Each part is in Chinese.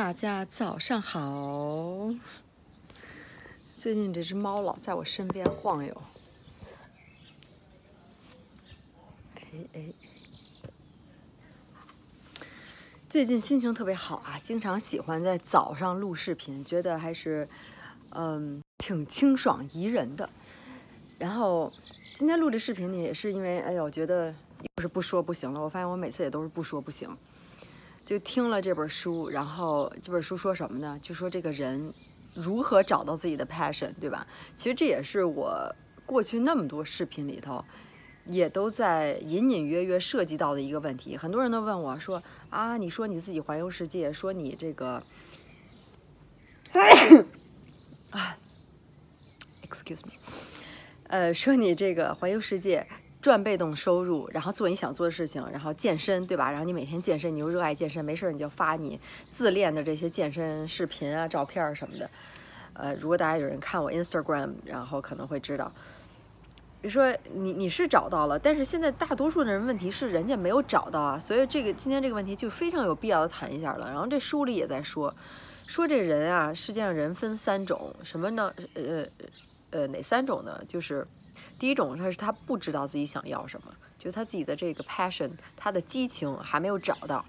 大家早上好。最近这只猫老在我身边晃悠。哎哎，最近心情特别好啊，经常喜欢在早上录视频，觉得还是嗯挺清爽宜人的。然后今天录这视频呢，也是因为哎呦，觉得又是不说不行了。我发现我每次也都是不说不行。就听了这本书，然后这本书说什么呢？就说这个人如何找到自己的 passion，对吧？其实这也是我过去那么多视频里头，也都在隐隐约约涉及到的一个问题。很多人都问我说：“啊，你说你自己环游世界，说你这个，啊，excuse me，呃，说你这个环游世界。”赚被动收入，然后做你想做的事情，然后健身，对吧？然后你每天健身，你又热爱健身，没事儿你就发你自恋的这些健身视频啊、照片什么的。呃，如果大家有人看我 Instagram，然后可能会知道，比如说你你是找到了，但是现在大多数的人问题是人家没有找到啊，所以这个今天这个问题就非常有必要的谈一下了。然后这书里也在说，说这人啊，世界上人分三种，什么呢？呃呃，哪三种呢？就是。第一种，他是他不知道自己想要什么，就他自己的这个 passion，他的激情还没有找到，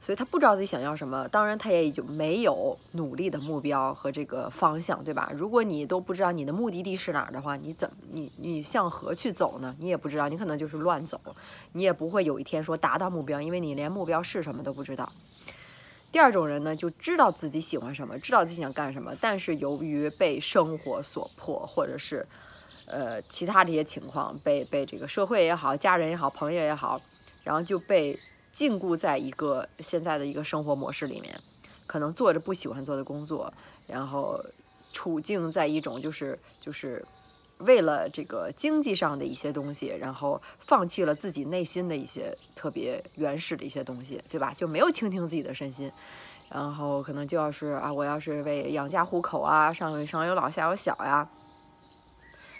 所以他不知道自己想要什么。当然，他也就没有努力的目标和这个方向，对吧？如果你都不知道你的目的地是哪儿的话，你怎你你向何去走呢？你也不知道，你可能就是乱走，你也不会有一天说达到目标，因为你连目标是什么都不知道。第二种人呢，就知道自己喜欢什么，知道自己想干什么，但是由于被生活所迫，或者是。呃，其他这些情况被被这个社会也好，家人也好，朋友也好，然后就被禁锢在一个现在的一个生活模式里面，可能做着不喜欢做的工作，然后处境在一种就是就是为了这个经济上的一些东西，然后放弃了自己内心的一些特别原始的一些东西，对吧？就没有倾听自己的身心，然后可能就要是啊，我要是为养家糊口啊，上上有老下有小呀。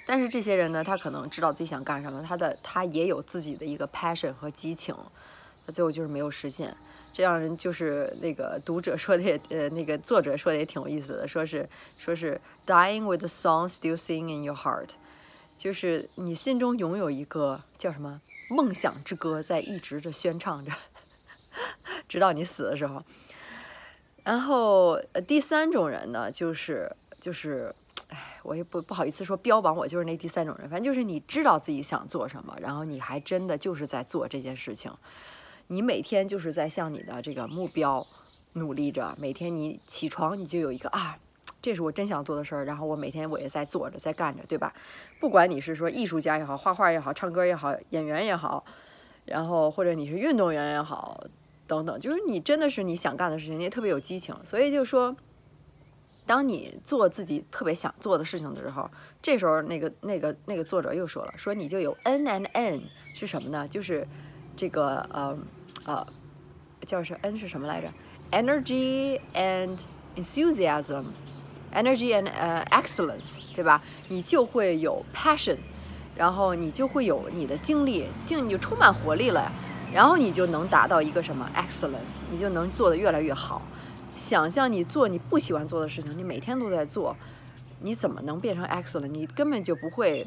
但是这些人呢，他可能知道自己想干什么，他的他也有自己的一个 passion 和激情，他最后就是没有实现。这样人就是那个读者说的也，呃，那个作者说的也挺有意思的，说是说是 dying with the song still sing in your heart，就是你心中拥有一个叫什么梦想之歌在一直的宣唱着，直到你死的时候。然后呃，第三种人呢，就是就是。我也不不好意思说标榜我就是那第三种人，反正就是你知道自己想做什么，然后你还真的就是在做这件事情，你每天就是在向你的这个目标努力着，每天你起床你就有一个啊，这是我真想做的事儿，然后我每天我也在做着，在干着，对吧？不管你是说艺术家也好，画画也好，唱歌也好，演员也好，然后或者你是运动员也好，等等，就是你真的是你想干的事情，你也特别有激情，所以就说。当你做自己特别想做的事情的时候，这时候那个那个那个作者又说了，说你就有 N and N 是什么呢？就是这个呃呃叫是 N 是什么来着？Energy and enthusiasm，energy and 呃 excellence，对吧？你就会有 passion，然后你就会有你的精力，精你就充满活力了，然后你就能达到一个什么 excellence，你就能做得越来越好。想象你做你不喜欢做的事情，你每天都在做，你怎么能变成 excellent？你根本就不会，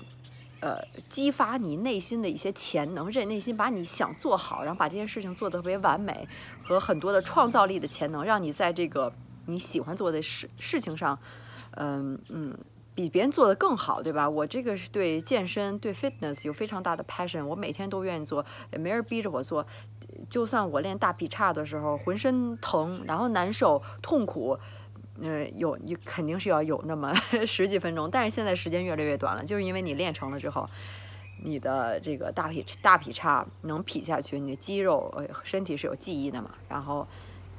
呃，激发你内心的一些潜能，这内心把你想做好，然后把这件事情做得特别完美，和很多的创造力的潜能，让你在这个你喜欢做的事事情上，嗯嗯，比别人做得更好，对吧？我这个是对健身、对 fitness 有非常大的 passion，我每天都愿意做，也没人逼着我做。就算我练大劈叉的时候浑身疼，然后难受、痛苦，嗯，有你肯定是要有那么 十几分钟。但是现在时间越来越短了，就是因为你练成了之后，你的这个大劈大劈叉能劈下去，你的肌肉呃身体是有记忆的嘛。然后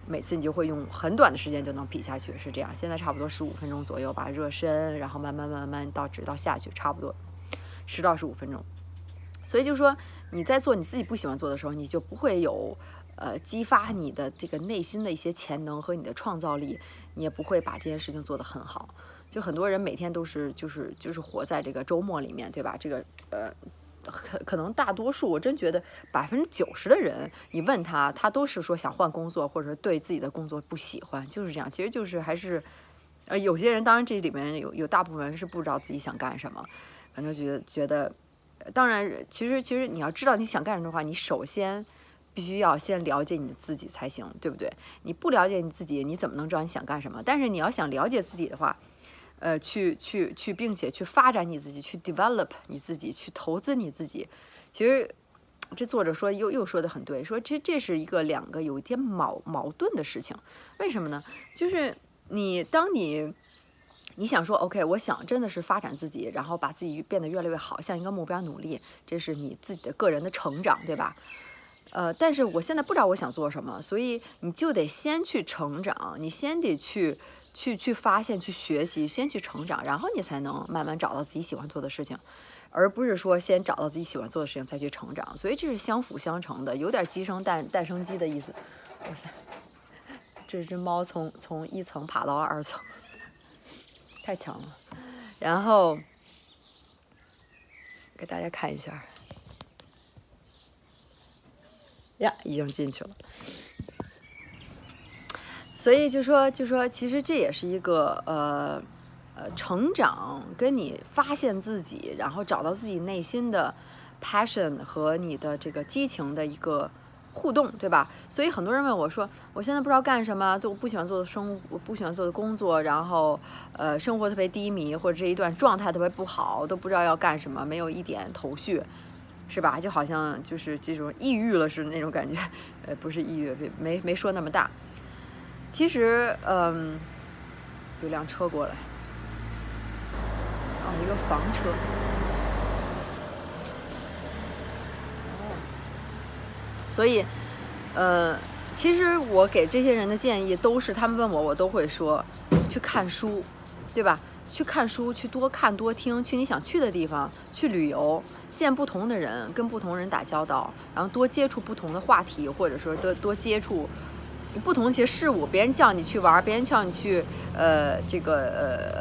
每次你就会用很短的时间就能比下去，是这样。现在差不多十五分钟左右吧，热身，然后慢慢慢慢到直到下去，差不多十到十五分钟。所以就是说。你在做你自己不喜欢做的时候，你就不会有，呃，激发你的这个内心的一些潜能和你的创造力，你也不会把这件事情做得很好。就很多人每天都是就是就是活在这个周末里面，对吧？这个呃，可可能大多数，我真觉得百分之九十的人，你问他，他都是说想换工作，或者对自己的工作不喜欢，就是这样。其实就是还是，呃，有些人当然这里面有有大部分人是不知道自己想干什么，反正觉得觉得，当然其实其实你要知道你想干什么的话，你首先必须要先了解你自己才行，对不对？你不了解你自己，你怎么能知道你想干什么？但是你要想了解自己的话。呃，去去去，并且去发展你自己，去 develop 你自己，去投资你自己。其实，这作者说又又说的很对，说这这是一个两个有一点矛矛盾的事情。为什么呢？就是你当你你想说 OK，我想真的是发展自己，然后把自己变得越来越好，向一个目标努力，这是你自己的个人的成长，对吧？呃，但是我现在不知道我想做什么，所以你就得先去成长，你先得去。去去发现，去学习，先去成长，然后你才能慢慢找到自己喜欢做的事情，而不是说先找到自己喜欢做的事情再去成长。所以这是相辅相成的，有点鸡生蛋，蛋生鸡的意思。哇塞，这只猫从从一层爬到二层，太强了。然后给大家看一下，呀，已经进去了。所以就说，就说，其实这也是一个呃呃成长，跟你发现自己，然后找到自己内心的 passion 和你的这个激情的一个互动，对吧？所以很多人问我说，我现在不知道干什么，做我不喜欢做的生，我不喜欢做的工作，然后呃生活特别低迷，或者这一段状态特别不好，都不知道要干什么，没有一点头绪，是吧？就好像就是这种抑郁了似的那种感觉，呃，不是抑郁，没没说那么大。其实，嗯，有辆车过来，哦，一个房车。所以，呃，其实我给这些人的建议都是，他们问我，我都会说，去看书，对吧？去看书，去多看多听，去你想去的地方，去旅游，见不同的人，跟不同人打交道，然后多接触不同的话题，或者说多多接触。不同一些事物，别人叫你去玩，别人叫你去，呃，这个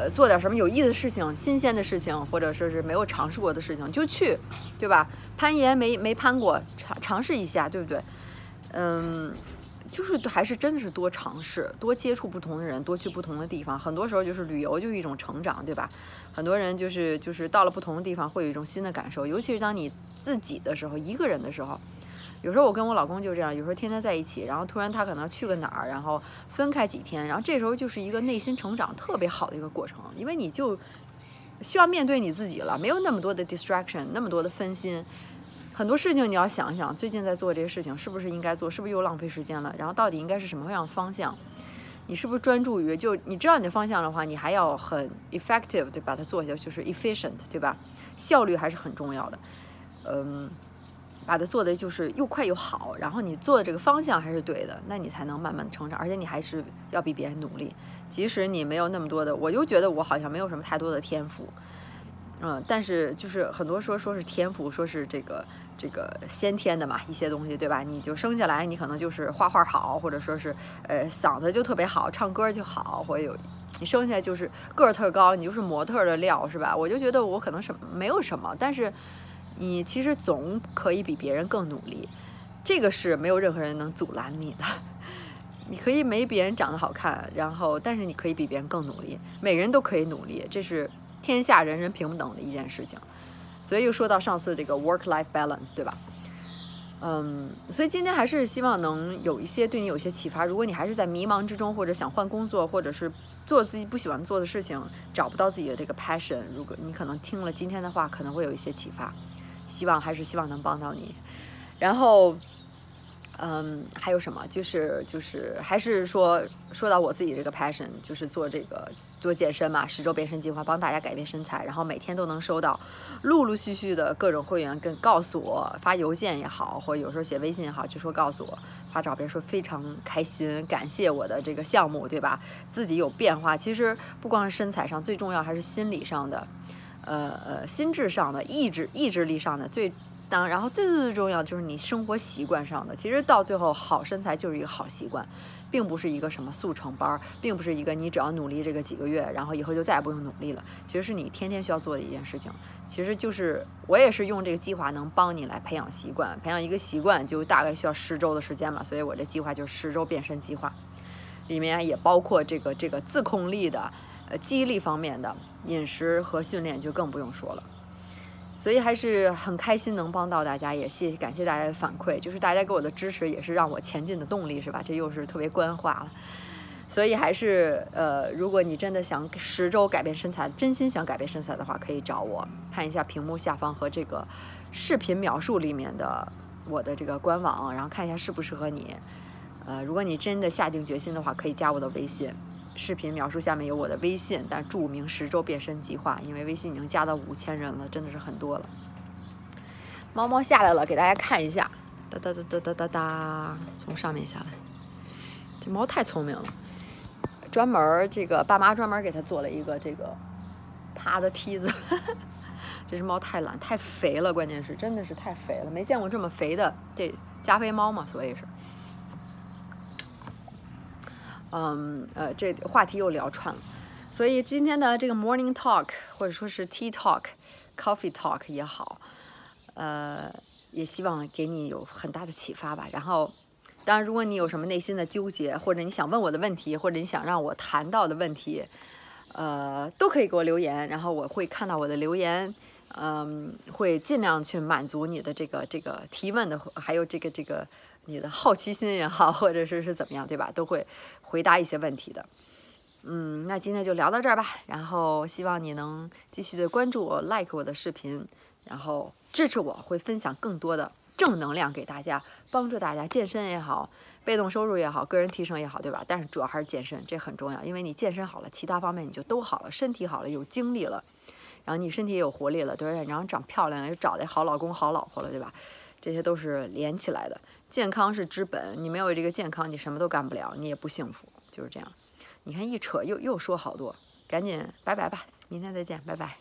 呃，做点什么有意思的事情、新鲜的事情，或者说是没有尝试过的事情，就去，对吧？攀岩没没攀过，尝尝试一下，对不对？嗯，就是还是真的是多尝试，多接触不同的人，多去不同的地方。很多时候就是旅游就是一种成长，对吧？很多人就是就是到了不同的地方会有一种新的感受，尤其是当你自己的时候，一个人的时候。有时候我跟我老公就这样，有时候天天在一起，然后突然他可能去个哪儿，然后分开几天，然后这时候就是一个内心成长特别好的一个过程，因为你就需要面对你自己了，没有那么多的 distraction，那么多的分心，很多事情你要想想，最近在做这些事情是不是应该做，是不是又浪费时间了，然后到底应该是什么样的方向，你是不是专注于就你知道你的方向的话，你还要很 effective 的把它做下去，就是 efficient，对吧？效率还是很重要的，嗯。把它做的就是又快又好，然后你做的这个方向还是对的，那你才能慢慢成长，而且你还是要比别人努力。即使你没有那么多的，我就觉得我好像没有什么太多的天赋，嗯，但是就是很多说说是天赋，说是这个这个先天的嘛，一些东西对吧？你就生下来你可能就是画画好，或者说是呃嗓子就特别好，唱歌就好，或者有你生下来就是个儿特高，你就是模特的料是吧？我就觉得我可能什么没有什么，但是。你其实总可以比别人更努力，这个是没有任何人能阻拦你的。你可以没别人长得好看，然后但是你可以比别人更努力，每人都可以努力，这是天下人人平等的一件事情。所以又说到上次这个 work-life balance，对吧？嗯，所以今天还是希望能有一些对你有一些启发。如果你还是在迷茫之中，或者想换工作，或者是做自己不喜欢做的事情，找不到自己的这个 passion，如果你可能听了今天的话，可能会有一些启发。希望还是希望能帮到你，然后，嗯，还有什么？就是就是还是说说到我自己这个 passion，就是做这个做健身嘛，十周变身计划，帮大家改变身材，然后每天都能收到陆陆续续的各种会员跟告诉我发邮件也好，或者有时候写微信也好，就说告诉我发照片说非常开心，感谢我的这个项目，对吧？自己有变化，其实不光是身材上，最重要还是心理上的。呃呃，心智上的意志意志力上的最当然后最最最重要就是你生活习惯上的。其实到最后，好身材就是一个好习惯，并不是一个什么速成班，并不是一个你只要努力这个几个月，然后以后就再也不用努力了。其实是你天天需要做的一件事情。其实就是我也是用这个计划能帮你来培养习惯，培养一个习惯就大概需要十周的时间嘛。所以我这计划就是十周变身计划，里面也包括这个这个自控力的。呃，记忆力方面的饮食和训练就更不用说了，所以还是很开心能帮到大家，也谢谢感谢大家的反馈，就是大家给我的支持也是让我前进的动力，是吧？这又是特别官话了，所以还是呃，如果你真的想十周改变身材，真心想改变身材的话，可以找我看一下屏幕下方和这个视频描述里面的我的这个官网，然后看一下适不适合你。呃，如果你真的下定决心的话，可以加我的微信。视频描述下面有我的微信，但注明十周变身计划，因为微信已经加到五千人了，真的是很多了。猫猫下来了，给大家看一下，哒哒哒哒哒哒哒，从上面下来。这猫太聪明了，专门这个爸妈专门给它做了一个这个爬的梯子。这只猫太懒，太肥了，关键是真的是太肥了，没见过这么肥的这加菲猫嘛，所以是。嗯，呃，这话题又聊串了，所以今天的这个 morning talk 或者说是 tea talk、coffee talk 也好，呃，也希望给你有很大的启发吧。然后，当然，如果你有什么内心的纠结，或者你想问我的问题，或者你想让我谈到的问题，呃，都可以给我留言，然后我会看到我的留言，嗯，会尽量去满足你的这个这个提问的，还有这个这个。你的好奇心也好，或者是是怎么样，对吧？都会回答一些问题的。嗯，那今天就聊到这儿吧。然后希望你能继续的关注我，like 我的视频，然后支持我，会分享更多的正能量给大家，帮助大家健身也好，被动收入也好，个人提升也好，对吧？但是主要还是健身，这很重要，因为你健身好了，其他方面你就都好了，身体好了，有精力了，然后你身体也有活力了，对，然后长漂亮了，又找的好老公、好老婆了，对吧？这些都是连起来的。健康是之本，你没有这个健康，你什么都干不了，你也不幸福，就是这样。你看一扯又又说好多，赶紧拜拜吧，明天再见，拜拜。